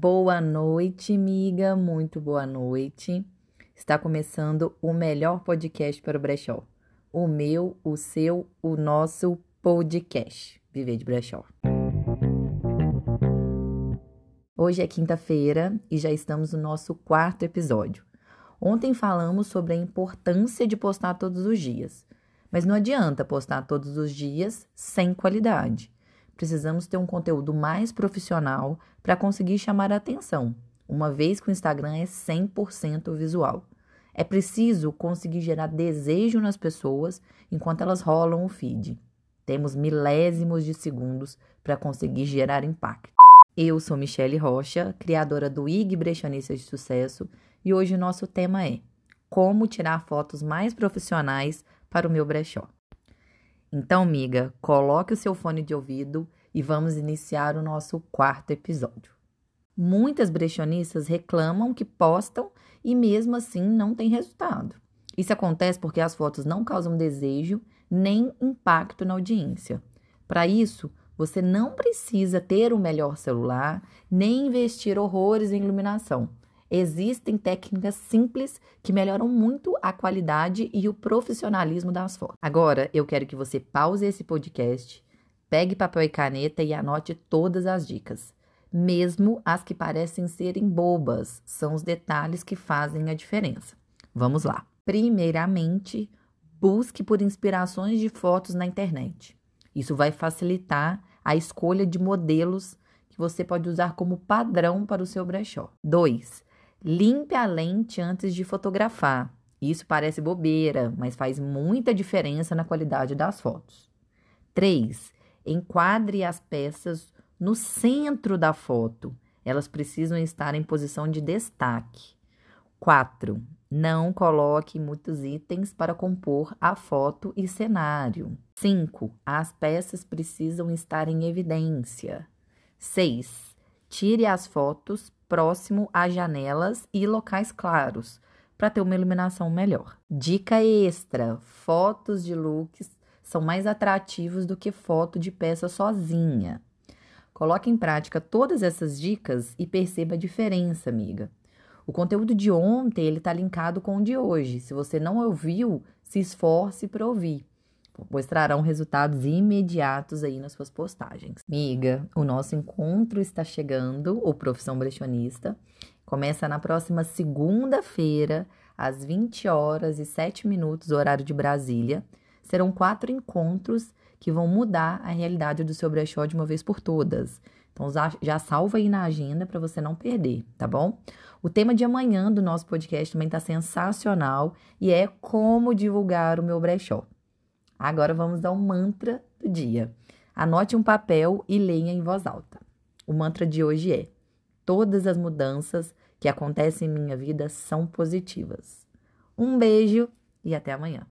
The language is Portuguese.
Boa noite, amiga, muito boa noite. Está começando o melhor podcast para o brechó. O meu, o seu, o nosso podcast. Viver de brechó. Hoje é quinta-feira e já estamos no nosso quarto episódio. Ontem falamos sobre a importância de postar todos os dias, mas não adianta postar todos os dias sem qualidade precisamos ter um conteúdo mais profissional para conseguir chamar a atenção, uma vez que o Instagram é 100% visual. É preciso conseguir gerar desejo nas pessoas enquanto elas rolam o feed. Temos milésimos de segundos para conseguir gerar impacto. Eu sou Michele Rocha, criadora do IG Brechonista de Sucesso, e hoje o nosso tema é como tirar fotos mais profissionais para o meu brechó. Então, miga, coloque o seu fone de ouvido e vamos iniciar o nosso quarto episódio. Muitas brechonistas reclamam que postam e mesmo assim não tem resultado. Isso acontece porque as fotos não causam desejo nem impacto na audiência. Para isso, você não precisa ter o melhor celular nem investir horrores em iluminação. Existem técnicas simples que melhoram muito a qualidade e o profissionalismo das fotos. Agora, eu quero que você pause esse podcast, pegue papel e caneta e anote todas as dicas. Mesmo as que parecem serem bobas, são os detalhes que fazem a diferença. Vamos lá. Primeiramente, busque por inspirações de fotos na internet. Isso vai facilitar a escolha de modelos que você pode usar como padrão para o seu brechó. 2. Limpe a lente antes de fotografar. Isso parece bobeira, mas faz muita diferença na qualidade das fotos. 3. Enquadre as peças no centro da foto. Elas precisam estar em posição de destaque. 4. Não coloque muitos itens para compor a foto e cenário. 5. As peças precisam estar em evidência. 6. Tire as fotos próximo a janelas e locais claros, para ter uma iluminação melhor. Dica extra: fotos de looks são mais atrativos do que foto de peça sozinha. Coloque em prática todas essas dicas e perceba a diferença, amiga. O conteúdo de ontem ele está linkado com o de hoje. Se você não ouviu, se esforce para ouvir mostrarão resultados imediatos aí nas suas postagens. Miga, o nosso encontro está chegando, o Profissão Brechonista. Começa na próxima segunda-feira, às 20 horas e 7 minutos, horário de Brasília. Serão quatro encontros que vão mudar a realidade do seu brechó de uma vez por todas. Então já salva aí na agenda para você não perder, tá bom? O tema de amanhã do nosso podcast também está sensacional e é como divulgar o meu brechó. Agora vamos ao mantra do dia. Anote um papel e leia em voz alta. O mantra de hoje é: Todas as mudanças que acontecem em minha vida são positivas. Um beijo e até amanhã.